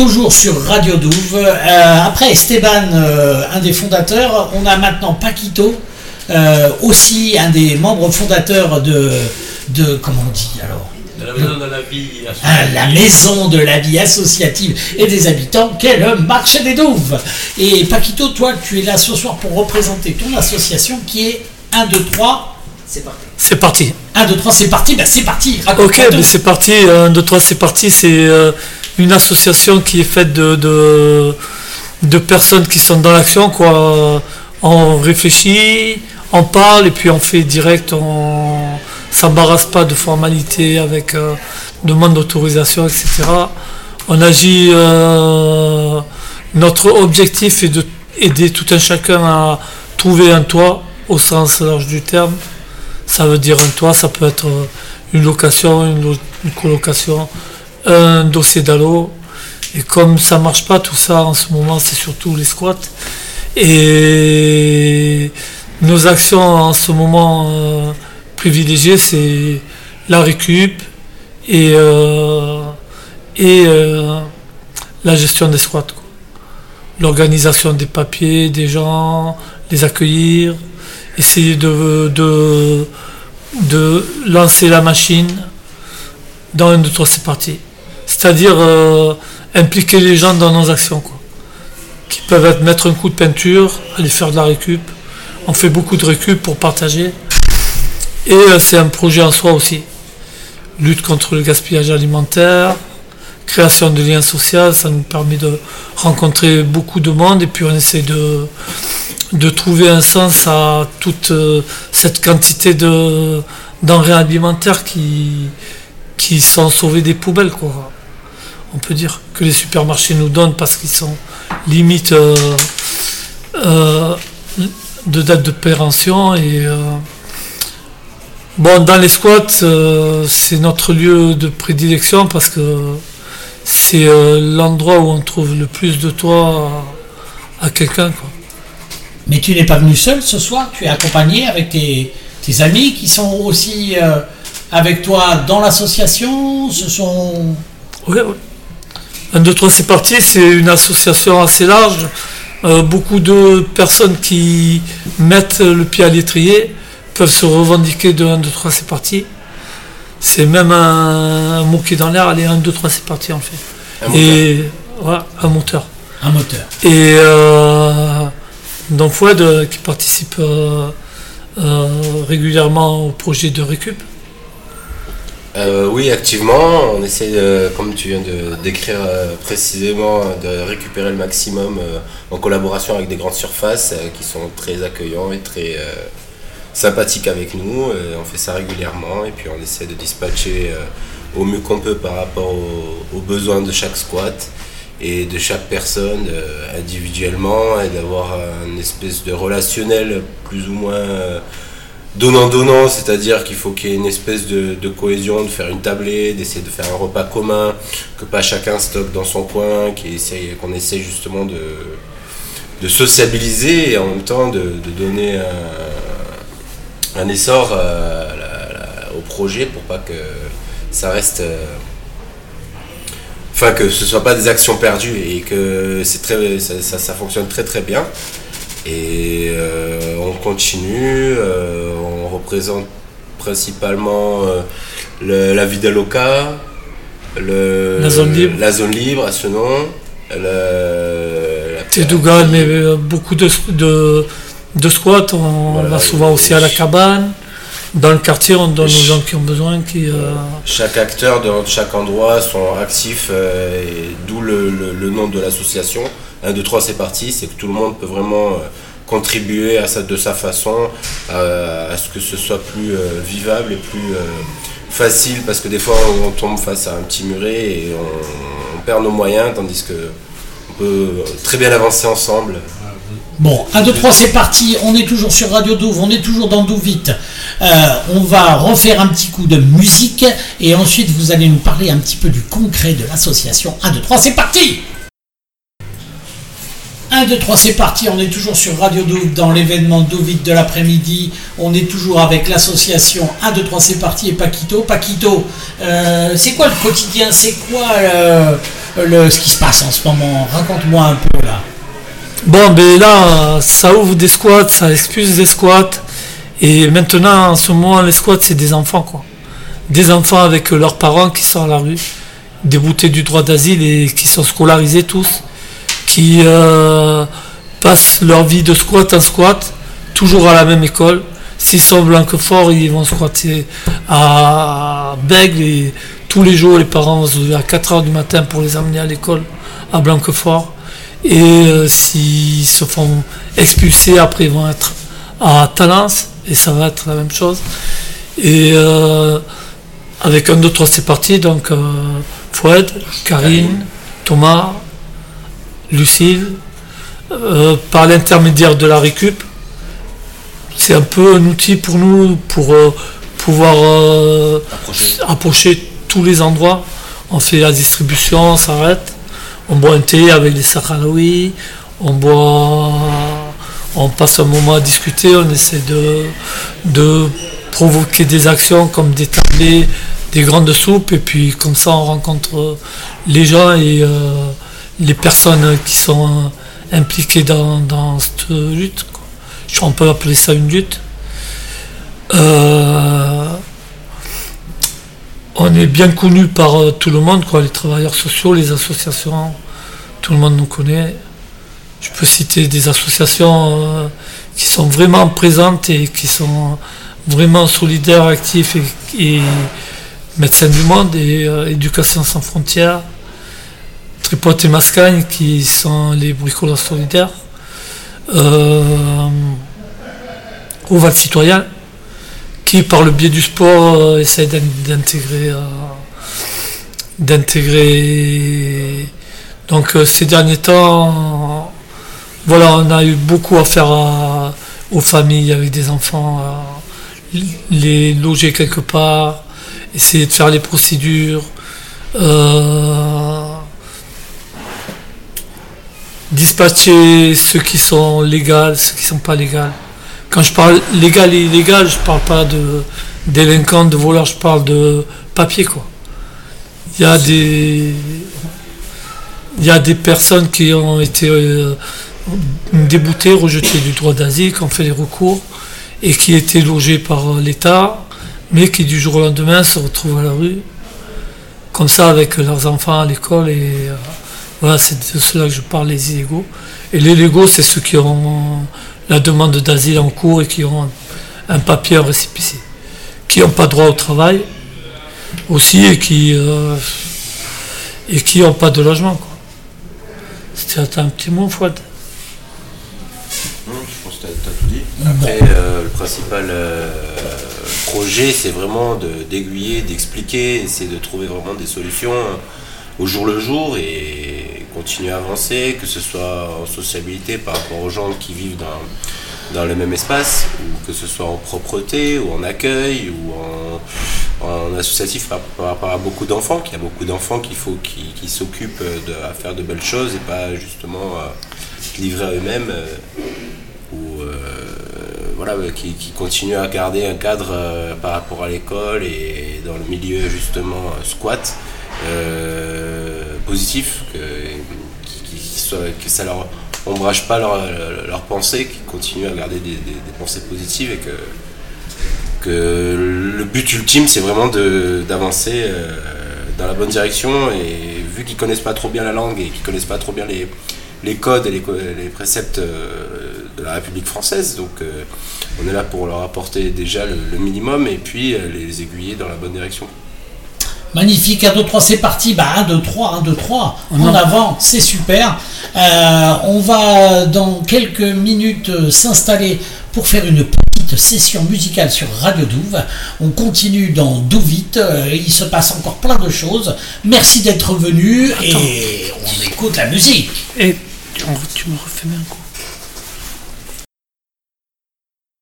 toujours sur Radio Douve. Euh, après Esteban, euh, un des fondateurs, on a maintenant Paquito, euh, aussi un des membres fondateurs de, de comment on dit alors la maison de la vie ah, la maison de la vie associative et des habitants, qu'est le marché des Douves. Et Paquito, toi, tu es là ce soir pour représenter ton association qui est 1, 2, 3, c'est parti. C'est parti. 1, 2, 3, c'est parti, ben c'est parti. Ok, mais c'est parti. 1, 2, 3, c'est parti. C'est une association qui est faite de, de, personnes qui sont dans l'action. quoi. On réfléchit, on parle et puis on fait direct, on s'embarrasse pas de formalités avec euh, demande d'autorisation, etc. On agit, euh, notre objectif est de aider tout un chacun à trouver un toit au sens large du terme. Ça veut dire un toit, ça peut être une location, une colocation, un dossier d'allô. Et comme ça marche pas tout ça en ce moment, c'est surtout les squats. Et nos actions en ce moment euh, privilégiées, c'est la récup et, euh, euh, la gestion des squats. L'organisation des papiers, des gens, les accueillir, essayer de, de, de lancer la machine. Dans un, deux, trois, c'est parti c'est-à-dire euh, impliquer les gens dans nos actions, quoi. qui peuvent être mettre un coup de peinture, aller faire de la récup. On fait beaucoup de récup pour partager. Et euh, c'est un projet en soi aussi. Lutte contre le gaspillage alimentaire, création de liens sociaux, ça nous permet de rencontrer beaucoup de monde et puis on essaie de, de trouver un sens à toute euh, cette quantité de denrées alimentaires qui, qui sont sauvées des poubelles. Quoi on peut dire, que les supermarchés nous donnent parce qu'ils sont limite euh, euh, de date de péremption. Et euh, bon, dans les squats, c'est notre lieu de prédilection parce que c'est l'endroit où on trouve le plus de toi à, quelqu'un. Mais tu n'es pas venu seul ce soir, tu es accompagné avec tes, amis qui sont aussi avec toi dans l'association. Ce sont. Oui, oui. 1, 2, 3, c'est parti, c'est une association assez large. Euh, beaucoup de personnes qui mettent le pied à l'étrier peuvent se revendiquer de 1, 2, 3, c'est parti. C'est même un, mot qui est dans l'air, allez, 1, 2, 3, c'est parti en fait. Un Et voilà, un moteur. Un moteur. Et euh, donc Fouad qui participe euh, régulièrement au projet de récup. Euh, oui, activement, on essaie, comme tu viens de décrire euh, précisément, de récupérer le maximum euh, en collaboration avec des grandes surfaces qui sont très accueillants et très sympathiques avec nous. on fait ça régulièrement et puis on essaie de dispatcher au mieux qu'on peut par rapport aux, aux, besoins de chaque squat et de chaque personne individuellement et d'avoir une espèce de relationnel plus ou moins donnant-donnant, c'est-à-dire qu'il faut qu'il y ait une espèce de, cohésion, de faire une tablée, d'essayer de faire un repas commun, que pas chacun stocke dans son coin, qu'on essaie, justement de, de sociabiliser et en même temps de, donner un, essor au projet pour pas que ça reste. Euh, enfin, que ce soit pas des actions perdues et que très, ça fonctionne très très bien. Et euh, on continue, euh, on représente principalement euh, la Vida Loca, le, la, zone libre. la zone libre à ce nom. Dougal, mais beaucoup de, de, de squats, on va souvent aussi à la cabane. Dans le quartier, on donne aux gens qui ont besoin. Qui, Chaque acteur de chaque endroit sont actifs, d'où le, le, nom de l'association. 1, 2, 3, c'est parti. C'est que tout le monde peut vraiment contribuer à ça de sa façon à, ce que ce soit plus euh, vivable et plus euh, facile parce que des fois on, tombe face à un petit muret et on, perd nos moyens tandis que on peut très bien avancer ensemble. Bon, 1, 2, 3, c'est parti. On est toujours sur Radio Douve, on est toujours dans Douvite. Euh, on va refaire un petit coup de musique et ensuite vous allez nous parler un petit peu du concret de l'association. 1, 2, 3, c'est parti 1, 2, 3, c'est parti. On est toujours sur Radio Douve dans l'événement Douvite de l'après-midi. On est toujours avec l'association 1, 2, 3, c'est parti et Paquito. Paquito, euh, c'est quoi le quotidien? C'est quoi euh, ce qui se passe en ce moment? Raconte-moi un peu là. Bon, ben là, ça ouvre des squats, ça excuse des squats. Et maintenant, en ce moment, les squats, c'est des enfants, quoi. Des enfants avec leurs parents qui sont à la rue, déboutés du droit d'asile et qui sont scolarisés tous, qui euh, passent leur vie de squat en squat, toujours à la même école. S'ils sont Blanquefort, ils vont squatter à Bègle et tous les jours, les parents vont se lever à 4h du matin pour les amener à l'école à Blanquefort. Et euh, s'ils se font expulser, après ils vont être à Talence et ça va être la même chose. Et euh, avec un, deux, trois, c'est parti. Donc euh, Foued, Karine, Thomas, Lucille, par l'intermédiaire de la récup, c'est un peu un outil pour nous pour pouvoir approcher. tous les endroits. On fait la distribution, on s'arrête. On boit un thé avec les Sahraouis, on boit, on passe un moment à discuter, on essaie de, de provoquer des actions comme des tablés, des grandes soupes, et puis comme ça on rencontre les gens et euh, les personnes qui sont impliquées dans, cette lutte. On peut appeler ça une lutte. Euh, on est bien connu par euh, tout le monde, quoi, les travailleurs sociaux, les associations, tout le monde nous connaît. Je peux citer des associations euh, qui sont vraiment présentes et qui sont vraiment solidaires, actifs et, Médecins du Monde et euh, Éducation sans frontières, Tripote et Mascagne qui sont les bricoleurs solidaires, euh, Oval Citoyen qui par le biais du sport euh, essaie d'intégrer euh, d'intégrer donc euh, ces derniers temps voilà on a eu beaucoup à faire aux familles avec des enfants les loger quelque part essayer de faire les procédures dispatcher ceux qui sont légaux ceux qui sont pas légaux quand je parle légal et illégal, je parle pas de délinquants, de voleurs, je parle de papier quoi. Il y a des il y a des personnes qui ont été euh, déboutées, rejetées du droit d'asile, qui ont fait les recours et qui étaient logées par l'État, mais qui du jour au lendemain se retrouvent à la rue, comme ça avec leurs enfants à l'école et euh, voilà, c'est de cela que je parle, les illégaux. Et les légaux, c'est ceux qui ont la demande d'asile en cours et qui ont un, papier, récépissé, qui n'ont pas droit au travail aussi et qui euh, et qui n'ont pas de logement. C'était un petit mot, Fouad. je pense que tu as, tout dit. Après, euh, le principal euh, projet, c'est vraiment d'aiguiller, d'expliquer, c'est de trouver vraiment des solutions au jour le jour et continuer à avancer, que ce soit en sociabilité par rapport aux gens qui vivent dans, dans le même espace, ou que ce soit en propreté, ou en accueil, ou en, associatif par, rapport à beaucoup d'enfants, qu'il y a beaucoup d'enfants qu'il faut qui, s'occupent de, à faire de belles choses et pas justement livrer à eux-mêmes, euh, ou euh, voilà, qui, qui, continuent à garder un cadre euh, par rapport à l'école et dans le milieu justement squat. Euh, positif, que ça leur ombrage pas leur, leur pensée, qu'ils continuent à garder des, pensées positives et que, le but ultime c'est vraiment d'avancer euh, dans la bonne direction et vu qu'ils connaissent pas trop bien la langue et qu'ils connaissent pas trop bien les, codes et les, préceptes euh, de la République française. Donc on est là pour leur apporter déjà le minimum et puis les aiguiller dans la bonne direction. Magnifique, 1, 2, 3, c'est parti. Bah, 1, 2, 3, 1, 2, 3. En avant, c'est super. Euh, on va dans quelques minutes euh, s'installer pour faire une petite session musicale sur Radio Douve. On continue dans Douvite. Euh, il se passe encore plein de choses. Merci d'être venu et on écoute la musique. Et tu me refais un coup.